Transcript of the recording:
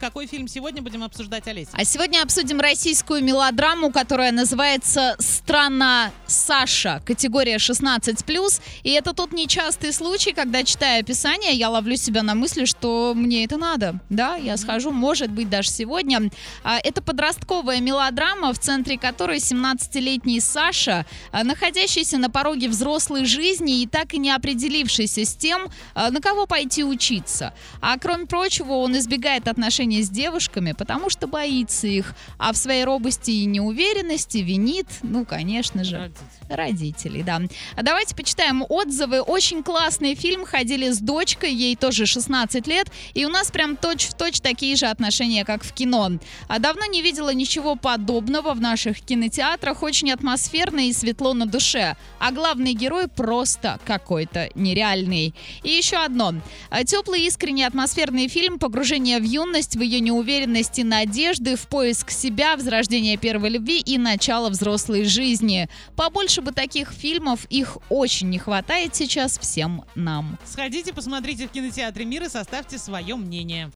Какой фильм сегодня будем обсуждать, Олеся? А сегодня обсудим российскую мелодраму, которая называется «Страна Саша», категория 16+. И это тот нечастый случай, когда, читая описание, я ловлю себя на мысли, что мне это надо. Да, я схожу, может быть, даже сегодня. А, Это подростковая мелодрама, в центре которой 17-летний Саша, а, находящийся на пороге взрослой жизни и так и не определившийся с тем, а, на кого пойти учиться. А кроме прочего, он избегает отношений с девушками, потому что боится их, а в своей робости и неуверенности винит, ну, конечно же, родителей, да. А давайте почитаем отзывы. Очень классный фильм. Ходили с дочкой, ей тоже 16 лет, и у нас прям точь-в-точь такие же отношения, как в кино. А давно не видела ничего подобного в наших кинотеатрах. Очень атмосферно и светло на душе. А главный герой просто какой-то нереальный. И еще одно. А, Теплый, искренний, атмосферный фильм «Погружение в юность», в ее неуверенности, надежды, в поиск себя, возрождение первой любви и начало взрослой жизни. Побольше бы таких фильмов, их очень не хватает сейчас всем нам. Сходите, посмотрите в кинотеатре «Мир» и составьте свое мнение.